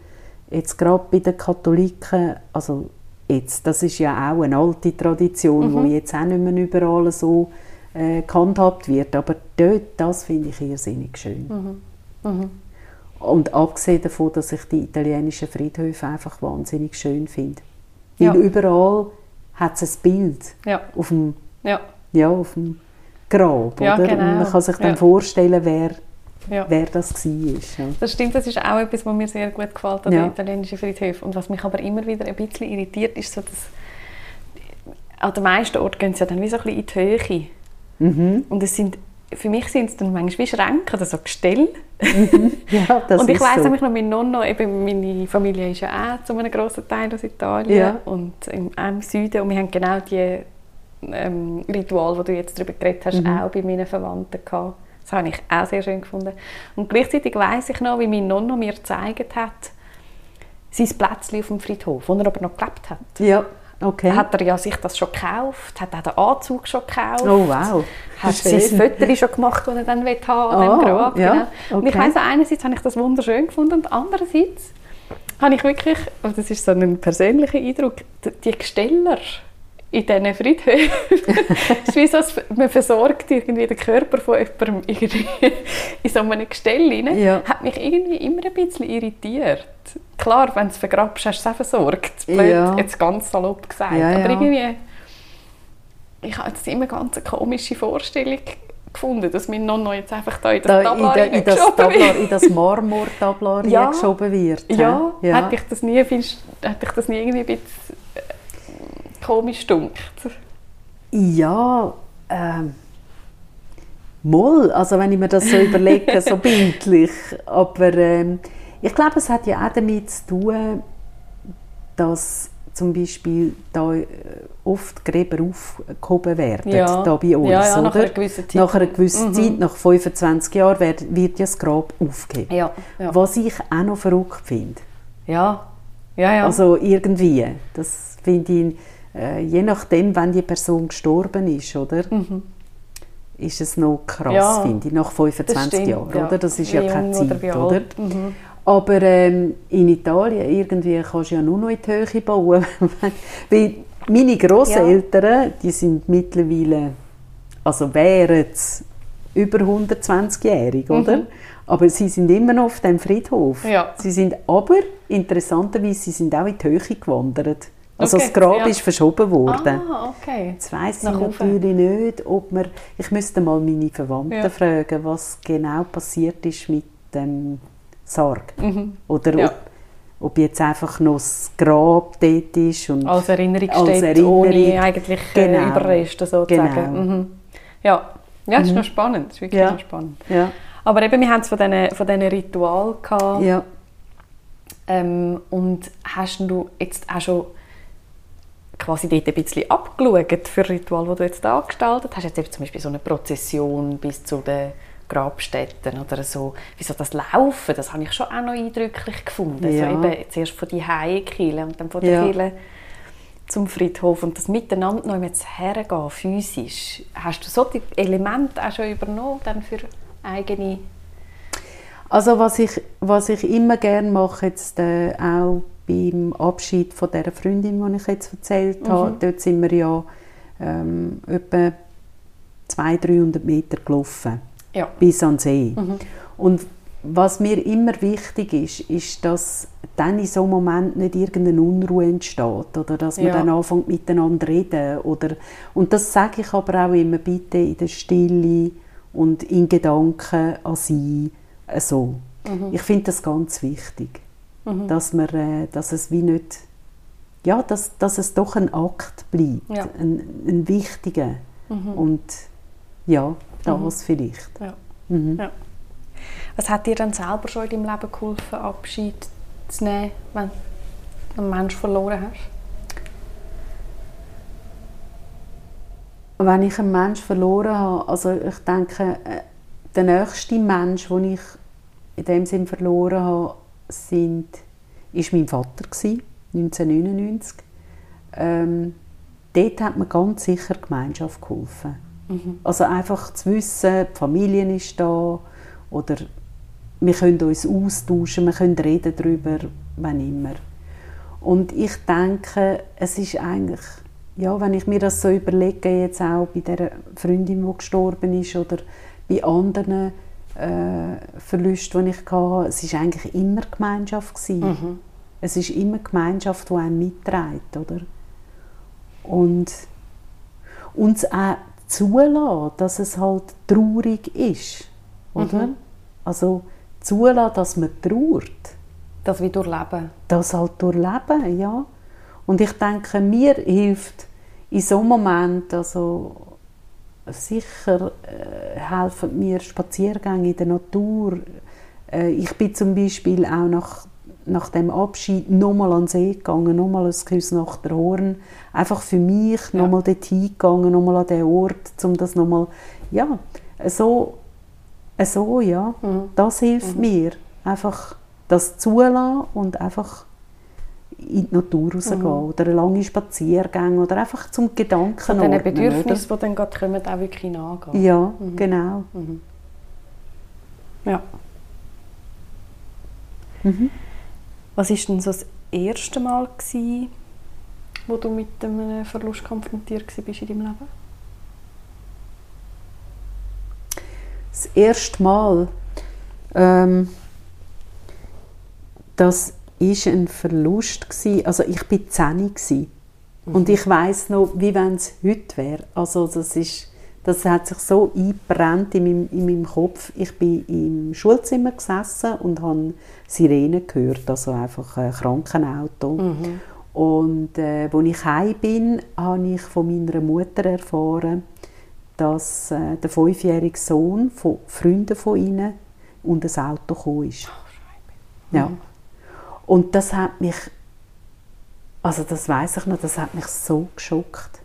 jetzt gerade bei den Katholiken, also jetzt, das ist ja auch eine alte Tradition, mhm. die jetzt auch nicht mehr überall so äh, gehandhabt wird, aber dort, das finde ich irrsinnig schön. Mhm. Mhm. Und abgesehen davon, dass ich die italienischen Friedhöfe einfach wahnsinnig schön finde. Weil ja. überall hat es ein Bild ja. auf dem ja ja, auf dem Grab. Ja, oder? Genau. Und man kann sich dann vorstellen, wer, ja. wer das war. Ja. Das stimmt, das ist auch etwas, was mir sehr gut gefällt an ja. den italienischen Friedhöfen. Und was mich aber immer wieder ein bisschen irritiert, ist so, dass an den meisten Orten gehen sie ja dann wie so ein bisschen in die Höhe. Mhm. Und es sind, für mich sind es dann manchmal wie Schränke oder so Gestelle. Mhm. Ja, <laughs> das und ich weiss so. nämlich noch, mein Nonno, eben meine Familie ist ja auch zu einem grossen Teil aus Italien ja. und im, im Süden und wir haben genau die ähm, Ritual, das du jetzt darüber geredet hast, mhm. auch bei meinen Verwandten gehabt. Das habe ich auch sehr schön gefunden. Und gleichzeitig weiß ich noch, wie mein Nonno mir gezeigt hat, sein Plätzchen auf dem Friedhof, wo er aber noch gelebt hat. Ja, okay. Hat er ja sich das schon gekauft, hat auch den Anzug schon gekauft. Oh wow. Hat sein Foto schon gemacht, das er dann haben will, oh, Grab. Ja, genau. okay. Und ich weiss, einerseits habe ich das wunderschön gefunden und andererseits habe ich wirklich, und das ist so ein persönlicher Eindruck, die Gesteller, in diesen Friedhöfen. es ist wie so, man versorgt irgendwie den Körper von jemandem <laughs> in so einem Gestell rein. Ja. Hat mich irgendwie immer ein bisschen irritiert. Klar, wenn du es vergrabst, hast du es auch versorgt. Blöd, ja. jetzt ganz salopp gesagt. Ja, Aber irgendwie, ich habe jetzt immer ganz eine komische Vorstellung gefunden, dass mein Nonno jetzt einfach da in das da Tablar in, in, das Tablar, in das Marmor-Tablar <laughs> ja, geschoben wird. Ja, ja. Hätte, ich das nie, hätte ich das nie irgendwie ein bisschen komisch dunkt? Ja, ähm, Moll, also wenn ich mir das so <laughs> überlege, so bildlich. Aber ähm, ich glaube, es hat ja auch damit zu tun, dass zum Beispiel da äh, oft Gräber aufgehoben werden, ja. da bei uns. Ja, ja, nach einer gewissen Zeit. Nach einer gewissen mhm. Zeit, nach 25 Jahren, wird, wird ja das Grab aufgegeben. Ja, ja. Was ich auch noch verrückt finde. Ja. Ja, ja. Also irgendwie, das finde ich äh, je nachdem, wann die Person gestorben ist, oder? Mhm. Ist es noch krass, ja, finde ich, nach 25 Jahren, ja. oder? Das ist Wie ja keine Zeit, oder? oder? Mhm. Aber ähm, in Italien irgendwie kannst du ja nur noch in die Höhe bauen. <laughs> Weil meine Großeltern, ja. die sind mittlerweile, also wären über 120-jährig, mhm. oder? Aber sie sind immer noch auf dem Friedhof. Ja. Sie sind aber, interessanterweise, sie sind auch in die Höhe gewandert. Also okay, das Grab ja. ist verschoben worden. Ah, okay. Jetzt weiss ich natürlich nicht, ob man... Ich müsste mal meine Verwandten ja. fragen, was genau passiert ist mit dem Sarg. Mhm. Oder ja. ob, ob, jetzt einfach noch das Grab dort ist. Und als Erinnerung als steht, Erinnerung. ohne eigentlich äh, genau. Überreste sozusagen. Genau. Mhm. Ja. ja, das ist mhm. noch spannend. Das ist wirklich noch spannend. Ja. Aber eben, wir haben es von diesen, von diesen Ritualen gehabt. Ja. Ähm, und hast du jetzt auch schon quasi dort ein bisschen abgeschaut für Ritual, die du jetzt da gestaltet hast? Jetzt eben zum Beispiel so eine Prozession bis zu den Grabstätten oder so. Wie soll das laufen? Das habe ich schon auch noch eindrücklich gefunden. Ja. So eben zuerst von die Heikille und dann von der ja. Kille zum Friedhof und das miteinander noch jetzt hergehen, physisch. Hast du solche Elemente auch schon übernommen dann für eigene also was ich, was ich immer gerne mache, jetzt äh, auch beim Abschied von der Freundin, die ich jetzt erzählt mhm. habe, dort sind wir ja ähm, etwa 200, 300 Meter gelaufen, ja. bis an den See. Mhm. Und was mir immer wichtig ist, ist, dass dann in so einem Moment nicht irgendeine Unruhe entsteht oder dass man ja. dann anfängt miteinander reden. Oder, und das sage ich aber auch immer, bitte in der Stille und in Gedanken an sie. So. Mhm. Ich finde das ganz wichtig, mhm. dass, man, äh, dass es wie nicht, ja, dass, dass es doch ein Akt bleibt, ja. ein, ein wichtiger. Mhm. Und ja, das mhm. vielleicht. Ja. Mhm. ja. Was hat dir dann selber schon in deinem Leben geholfen, Abschied zu nehmen, wenn du einen Menschen verloren hast? Wenn ich einen Menschen verloren habe, also ich denke, äh, der nächste Mensch, den ich in dem Sinn verloren habe, sind, ist mein Vater gewesen, 1999. Ähm, dort hat mir ganz sicher die Gemeinschaft geholfen. Mhm. Also einfach zu wissen, die Familie ist da oder wir können uns austauschen, wir können reden darüber, wann immer. Und ich denke, es ist eigentlich, ja, wenn ich mir das so überlege, jetzt auch bei der Freundin, die gestorben ist, oder bei anderen äh, Verlusten, die ich hatte, es war eigentlich immer Gemeinschaft. Mhm. Es ist immer Gemeinschaft, die einen mitträgt, oder? Und uns auch zulassen, dass es halt traurig ist, oder? Mhm. Also zulassen, dass man trauert. Das wie durchleben. Das halt durchleben, ja. Und ich denke, mir hilft in so einem Moment, also sicher äh, helfen mir Spaziergänge in der Natur. Äh, ich bin zum Beispiel auch nach, nach dem Abschied nochmal an den See gegangen, nochmal ein Küss nach der Horn. Einfach für mich ja. nochmal dorthin gegangen, nochmal an den Ort, um das nochmal, ja, so so, ja. Mhm. Das hilft mhm. mir. Einfach das zulassen und einfach in die Natur rausgehen mhm. oder einen langen Spaziergang oder einfach zum Gedanken Von den Bedürfnissen, die dann gerade kommen, auch wirklich nachgehen. Ja, mhm. genau. Mhm. Ja. Mhm. Was war denn so das erste Mal, gewesen, wo du mit einem Verlust konfrontiert warst in deinem Leben? das erste Mal, ähm, das ist ein Verlust gewesen. Also ich bin 10 gewesen. Mhm. und ich weiß noch, wie wenn es heute wäre. Also das ist das hat sich so eingebrannt in meinem, in meinem Kopf. Ich bin im Schulzimmer gesessen und habe Sirenen gehört, also einfach ein Krankenauto. Mhm. Und äh, als ich heim bin, habe ich von meiner Mutter erfahren, dass äh, der fünfjährige Sohn von Freunden von ihnen und das Auto gekommen ist. Oh, ja. Und das hat mich, also das weiß ich noch, das hat mich so geschockt.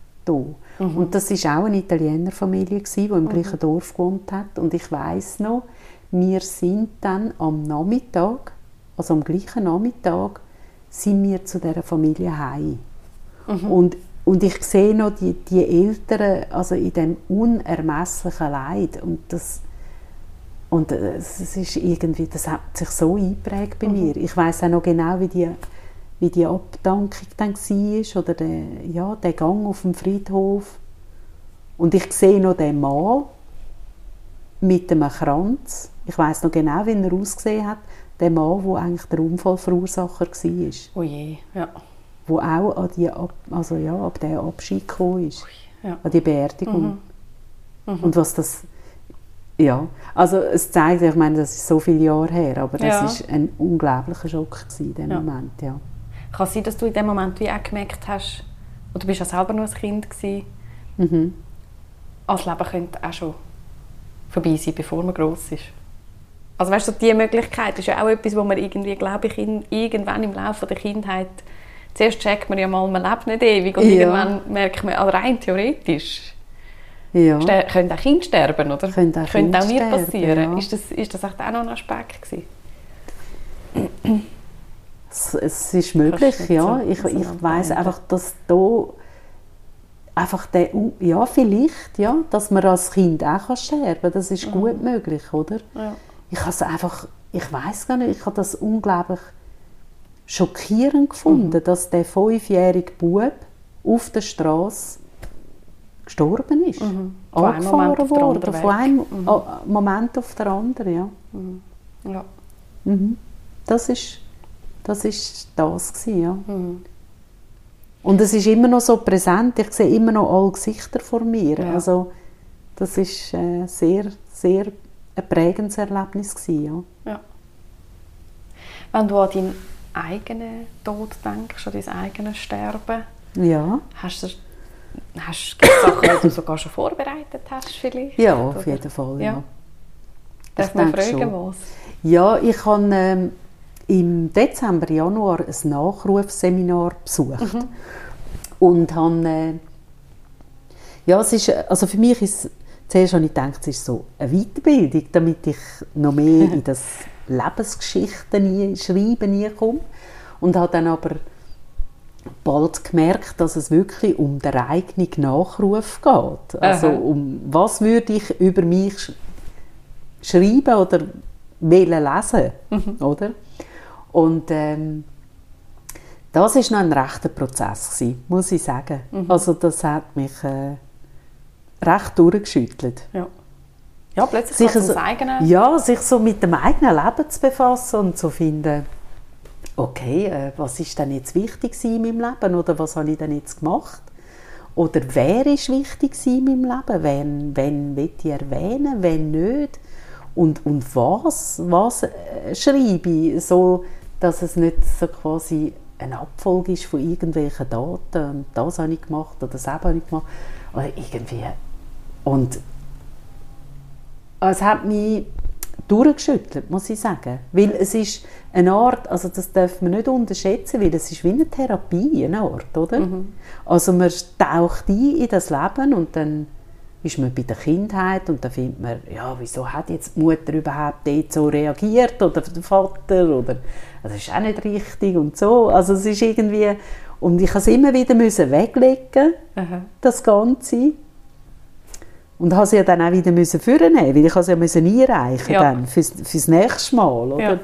Mhm. Und das ist auch eine Italienerfamilie die im mhm. gleichen Dorf gewohnt hat. Und ich weiß noch, wir sind dann am Nachmittag, also am gleichen Nachmittag, sind wir zu dieser Familie heim. Mhm. Und und ich sehe noch die, die Eltern also in dem unermesslichen Leid. Und das, und es ist irgendwie, das hat sich so eingeprägt bei mhm. mir. Ich weiß auch noch genau, wie die, wie die Abdankung dann war oder der, ja, der Gang auf dem Friedhof. Und ich sehe noch den Mann mit einem Kranz. Ich weiß noch genau, wie er ausgesehen hat. Der Mann, der eigentlich der Unfallverursacher war. Oh je, ja wo auch an die, also ja, ab der Abschied gekommen ist, ja. an die Beerdigung. Mhm. Mhm. Und was das, ja, also es zeigt, ich meine, das ist so viele Jahre her, aber das ja. ist ein unglaublicher Schock in dem ja. Moment, ja. Kann es sein, dass du in dem Moment wie auch gemerkt hast, oder du bist ja selber noch ein Kind gewesen, mhm. als Leben könnte auch schon vorbei sein, bevor man gross ist? Also weißt du, die Möglichkeit ist ja auch etwas, wo man irgendwie, glaube ich, in, irgendwann im Laufe der Kindheit zuerst checkt man ja mal, man lebt nicht ewig und ja. irgendwann merkt man, also rein theoretisch ja. können auch Kinder sterben, oder? Können auch, Könnte auch mir passieren. Ja. Ist, das, ist das auch noch ein Aspekt gewesen? Es, es ist möglich, ja. Ich, ich weiß einfach, dass da einfach der, ja, vielleicht, ja, dass man als Kind auch sterben kann. Das ist mhm. gut möglich, oder? Ja. Ich habe es einfach, ich weiß gar nicht, ich habe das unglaublich schockierend gefunden, mhm. dass der fünfjährige Bub auf der Straße gestorben ist. Mhm. Von auf worden, von einem mhm. Moment auf den anderen, ja. Mhm. ja. Mhm. Das ist das ist das gewesen, ja. Mhm. Und es ist immer noch so präsent. Ich sehe immer noch alle Gesichter vor mir. Ja. Also das ist äh, sehr, sehr ein prägendes Erlebnis gewesen, ja. ja. Wenn du an deinen eigenen Tod denkst, an dein eigenes Sterben, ja. hast du Hast du Sachen, die du sogar schon vorbereitet hast vielleicht? Ja, auf Oder? jeden Fall, ja. ja. Darf man fragen, schon. was? Ja, ich habe ähm, im Dezember, Januar ein Nachrufseminar besucht. Mhm. Und habe, äh, ja, es ist, also für mich ist zuerst habe ich gedacht, es ist so eine Weiterbildung, damit ich noch mehr <laughs> in das Lebensgeschichten schreiben komme. Und habe dann aber bald gemerkt, dass es wirklich um den eigenen Nachruf geht. Also Aha. um was würde ich über mich sch schreiben oder lesen, mhm. oder? Und ähm, das ist noch ein rechter Prozess gewesen, muss ich sagen. Mhm. Also das hat mich äh, recht durchgeschüttelt. Ja. Ja, plötzlich sich so, eigene... Ja, sich so mit dem eigenen Leben zu befassen und zu finden, okay, äh, was ist denn jetzt wichtig in meinem Leben oder was habe ich denn jetzt gemacht? Oder wer ist wichtig in meinem Leben? Wen, wen will ich erwähnen, wen nicht? Und, und was, was äh, schreibe ich? So, dass es nicht so quasi eine Abfolge ist von irgendwelchen Daten das habe ich gemacht oder das habe ich gemacht oder irgendwie und es hat mich durchgeschüttelt, muss ich sagen, weil es ist eine Art, also das darf man nicht unterschätzen, weil es ist wie eine Therapie, eine Art, oder? Mhm. Also man taucht ein in das Leben und dann ist man bei der Kindheit und dann findet man, ja, wieso hat jetzt die Mutter überhaupt dort so reagiert oder der Vater oder das ist auch nicht richtig und so. Also es ist irgendwie, und ich musste es immer wieder müssen weglegen, Aha. das Ganze. Und habe sie ja dann auch wieder müssen vornehmen, weil ich es ja müssen einreichen ja. dann fürs, fürs nächste Mal, oder? Ja.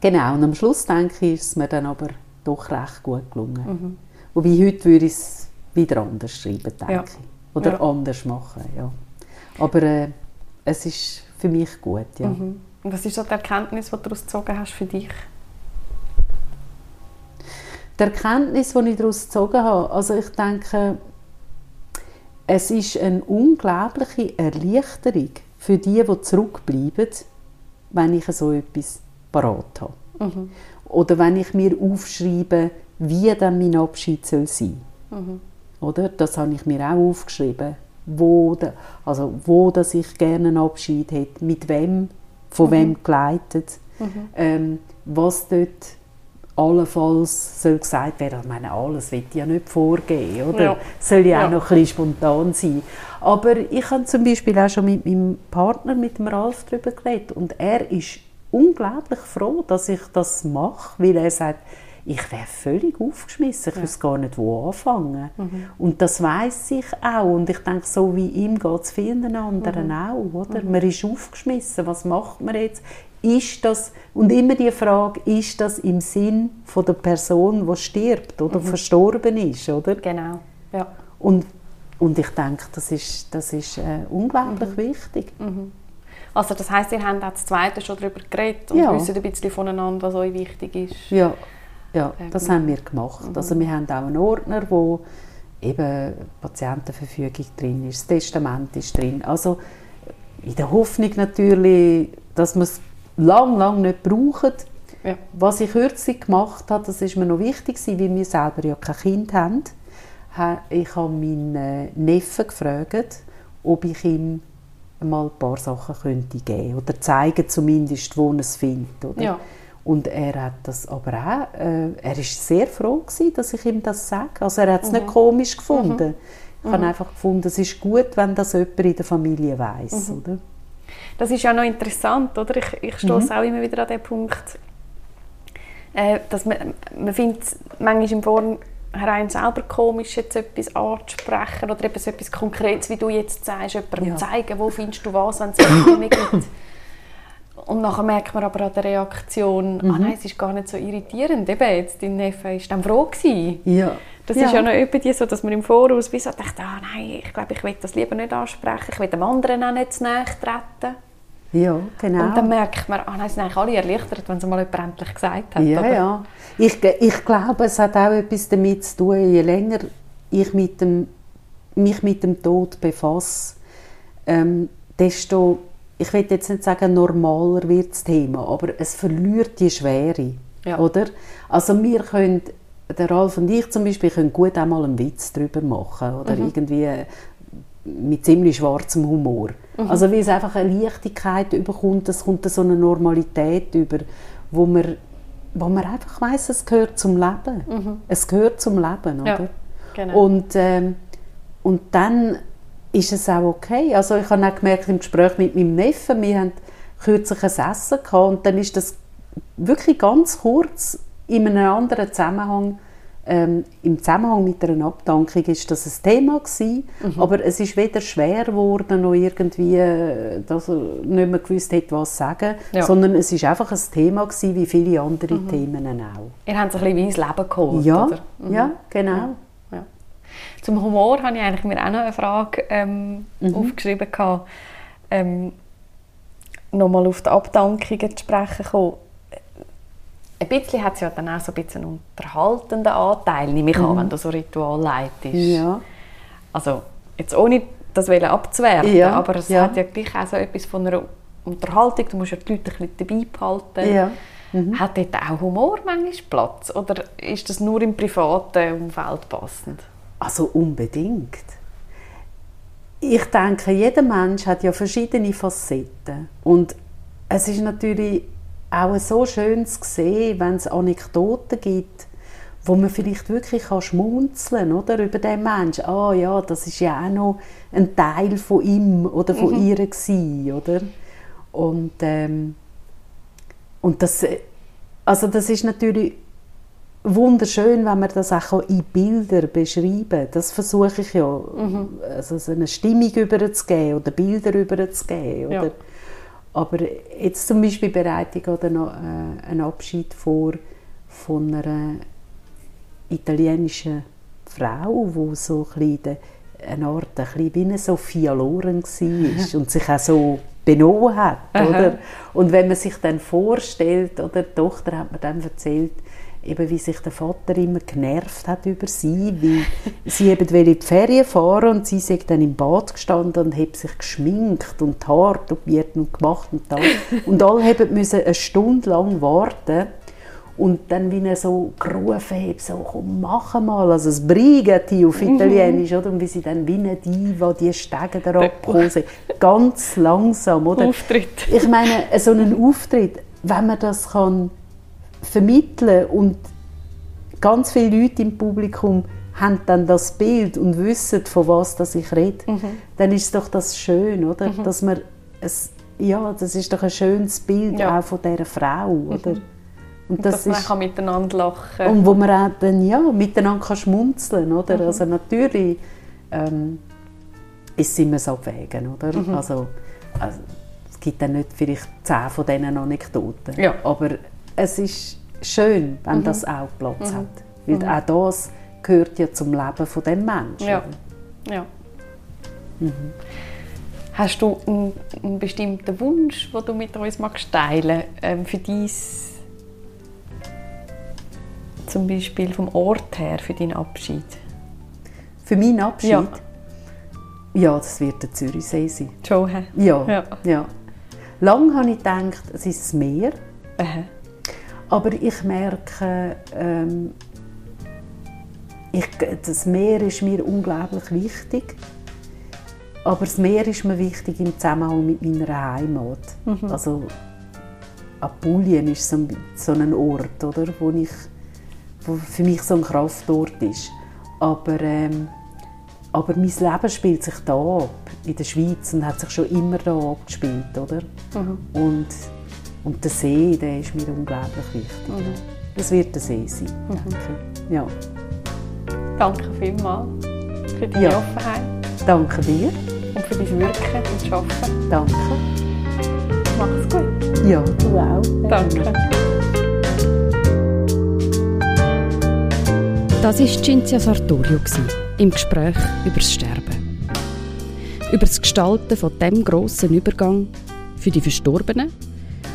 Genau, und am Schluss denke ich, ist es mir dann aber doch recht gut gelungen. Mhm. Wobei heute würde ich es wieder anders schreiben, denke ja. ich. Oder ja. anders machen, ja. Aber äh, es ist für mich gut, ja. Mhm. Und was ist so die Erkenntnis, die du daraus gezogen hast für dich? Die Erkenntnis, die ich daraus gezogen habe, also ich denke, es ist eine unglaubliche Erleichterung für die, die zurückbleiben, wenn ich so etwas parat habe. Mhm. Oder wenn ich mir aufschreibe, wie dann mein Abschied soll sein soll. Mhm. Oder? Das habe ich mir auch aufgeschrieben. Wo, de, also wo dass ich gerne einen Abschied hätte, mit wem, von mhm. wem geleitet, mhm. ähm, was dort allenfalls soll gesagt werden. Ich meine, alles wird ja nicht vorgehen, oder? Ja. Soll ja auch noch ein bisschen spontan sein. Aber ich habe zum Beispiel auch schon mit meinem Partner, mit dem Ralf, darüber geredet und er ist unglaublich froh, dass ich das mache, weil er sagt, ich wäre völlig aufgeschmissen, ich ja. wüsste gar nicht, wo anfangen. Mhm. Und das weiß ich auch. Und ich denke, so wie ihm geht es vielen anderen mhm. auch. Oder? Mhm. Man ist aufgeschmissen, was macht man jetzt? Ist das, und immer die Frage, ist das im Sinn von der Person, die stirbt oder mhm. verstorben ist? Oder? Genau, ja. Und, und ich denke, das ist, das ist äh, unglaublich mhm. wichtig. Mhm. Also das heisst, ihr habt auch das Zweite schon darüber geredet und ja. wisst ein bisschen voneinander, was euch wichtig ist? Ja, ja, das haben wir gemacht. Mhm. Also wir haben auch einen Ordner, wo eben Patientenverfügung drin ist, das Testament ist drin. Also in der Hoffnung natürlich, dass man es lang, lang nicht braucht. Ja. Was ich kürzlich gemacht habe, das ist mir noch wichtig, weil wir selber ja kein Kind haben. Ich habe meinen Neffen gefragt, ob ich ihm mal ein paar Sachen könnte geben oder zeigen zumindest, wo er es findet. Oder? Ja. Und er hat das aber auch, äh, er ist sehr froh gewesen, dass ich ihm das sage. Also er hat es mhm. nicht komisch gefunden. Mhm. Ich mhm. habe einfach gefunden, es ist gut, wenn das jemand in der Familie weiß, mhm. oder? Das ist ja noch interessant, oder? Ich, ich stoße mhm. auch immer wieder an den Punkt, äh, dass man, man findet manchmal im Vorhinein selber komisch, jetzt etwas anzusprechen oder eben so etwas Konkretes, wie du jetzt sagst, jemandem ja. zeigen, wo findest du was, wenn es nicht gibt. Und nachher merkt man aber an der Reaktion, ah mhm. ah nein, es ist gar nicht so irritierend. Eben, jetzt, dein Neffe war dann froh. Gewesen. Ja. Das ja. ist ja noch etwa so, dass man im Voraus wie so denkt, ah nein, ich glaube, ich will das lieber nicht ansprechen, ich will dem anderen auch nicht zu nahe treten. Ja, genau. Und dann merkt man, ah nein, sind eigentlich alle erleichtert, wenn es mal jemand endlich gesagt hat. Ja, oder? ja. Ich, ich glaube, es hat auch etwas damit zu tun, je länger ich mit dem, mich mit dem Tod befasse, ähm, desto ich will jetzt nicht sagen, normaler wird das Thema, aber es verliert die Schwere, ja. oder? Also wir können, der Ralf und ich zum Beispiel, können gut einmal einen Witz darüber machen, oder mhm. irgendwie mit ziemlich schwarzem Humor. Mhm. Also wie es einfach eine Leichtigkeit überkommt, es kommt so eine Normalität über, wo man, wo man einfach weiß, es gehört zum Leben. Mhm. Es gehört zum Leben, oder? Ja, genau. Und, ähm, und dann ist es auch okay. Also ich habe auch gemerkt im Gespräch mit meinem Neffen, wir haben kürzlich ein Essen gehabt und dann ist das wirklich ganz kurz in einem anderen Zusammenhang ähm, im Zusammenhang mit einer Abdankung ist das ein Thema gewesen, mhm. aber es ist weder schwer geworden noch irgendwie, äh, dass er nicht mehr gewusst hat, was sagen, ja. sondern es ist einfach ein Thema gewesen, wie viele andere mhm. Themen auch. Ihr habt es ein bisschen ins Leben geholt, ja, oder? Mhm. Ja, genau. Ja. Zum Humor habe ich eigentlich mir auch noch eine Frage ähm, mhm. aufgeschrieben. Gehabt. Ähm, nochmal auf die Abdankungen zu sprechen kommen. Ein bisschen hat es ja dann auch so ein bisschen einen unterhaltenden Anteil, nehme ich mhm. an, wenn du so Ritual leitest. Ja. Also, jetzt ohne das abzuwerten, ja. aber es ja. hat ja gleich auch so etwas von einer Unterhaltung, du musst ja die Leute ein bisschen dabei behalten. Ja. Mhm. Hat dort auch Humor manchmal Platz? Oder ist das nur im privaten Umfeld passend? Also unbedingt. Ich denke, jeder Mensch hat ja verschiedene Facetten. Und es ist natürlich auch so schön zu sehen, wenn es Anekdoten gibt, wo man vielleicht wirklich kann schmunzeln oder über den Menschen. Ah ja, das ist ja auch noch ein Teil von ihm oder von mhm. ihr gewesen, oder? Und ähm, und das, also das ist natürlich wunderschön, wenn man das auch in Bilder beschreiben kann. Das versuche ich ja, mhm. also so eine Stimmung überzugeben oder Bilder überzugeben. Oder? Ja. Aber jetzt zum Beispiel bereite ich gerade äh, einen Abschied vor von einer italienischen Frau, die so ein eine Art ein bisschen wie eine Sophia Loren war <laughs> und sich auch so benommen hat. Oder? Und wenn man sich dann vorstellt, oder die Tochter hat mir dann erzählt, eben wie sich der Vater immer genervt hat über sie, wie <laughs> sie eben in die Ferien fahren und sie sind dann im Bad gestanden und hat sich geschminkt und Haare topiert und gemacht und das. <laughs> Und alle haben müssen eine Stunde lang warten und dann wie er so gerufen hat, so komm, mach mal, also das Brigati auf mhm. Italienisch, oder? Und wie sie dann wie eine Diva die Stege da abgekommen ganz langsam, oder? Auftritt. Ich meine, so einen Auftritt, wenn man das kann vermitteln und ganz viele Leute im Publikum haben dann das Bild und wissen, von was das ich rede, mhm. dann ist doch das schön, oder? Mhm. Dass man es, ja, das ist doch ein schönes Bild ja. auch von dieser Frau, mhm. oder? Und, und das dass ist, man miteinander lachen Und wo man auch dann, ja, miteinander kann schmunzeln oder? Mhm. Also natürlich ähm, ist es immer so abwägen, oder? Mhm. Also, also, es gibt dann nicht vielleicht zehn von diesen Anekdoten, ja. aber es ist schön, wenn mhm. das auch Platz mhm. hat. Weil mhm. auch das gehört ja zum Leben von dem Menschen. Ja. ja. Mhm. Hast du einen, einen, bestimmten Wunsch, den du mit uns magst teilen ähm, für dies zum Beispiel vom Ort her für deinen Abschied? Für meinen Abschied? Ja, ja das wird der Zürichsee sein. Schon, ja, ja. ja. Lang habe ich gedacht, es ist das Meer. Aha. Aber ich merke, ähm, ich, das Meer ist mir unglaublich wichtig. aber das Meer ist mir wichtig im Zusammenhang mit meiner Heimat. Mhm. Also Apulien ist so ein, so ein Ort, oder, wo, ich, wo für mich so ein Kraftort ist. Aber, ähm, aber mein Leben spielt sich da ab, in der Schweiz, und hat sich schon immer da abgespielt, oder? Mhm. Und, und der See, der ist mir unglaublich wichtig. Mhm. Das wird der See sein, mhm. Ja. Danke vielmals für deine ja. Offenheit. Danke dir. Und für dein Wirken und Arbeiten. Danke. Mach's gut. Ja, du auch. Danke. Das war Cinzia Sartorio im Gespräch über das Sterben. Über das Gestalten von dem grossen Übergang für die Verstorbenen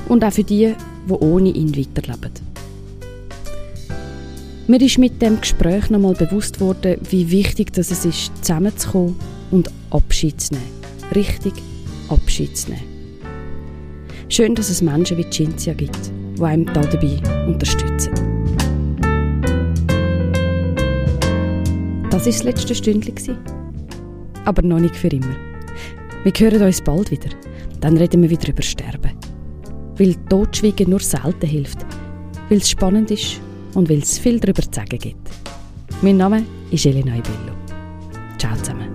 und auch für die, die ohne ihn weiterleben. Mir ist mit dem Gespräch nochmal bewusst worden, wie wichtig es ist, zusammenzukommen und Abschied zu nehmen. Richtig Abschied zu nehmen. Schön, dass es Menschen wie Cinzia gibt, die einem da dabei unterstützen. Das war das letzte Stündchen. Aber noch nicht für immer. Wir hören uns bald wieder. Dann reden wir wieder über Sterben. Weil Totschweigen nur selten hilft. Weil es spannend ist und weil es viel darüber zu sagen gibt. Mein Name ist Elena Ibello. Ciao zusammen.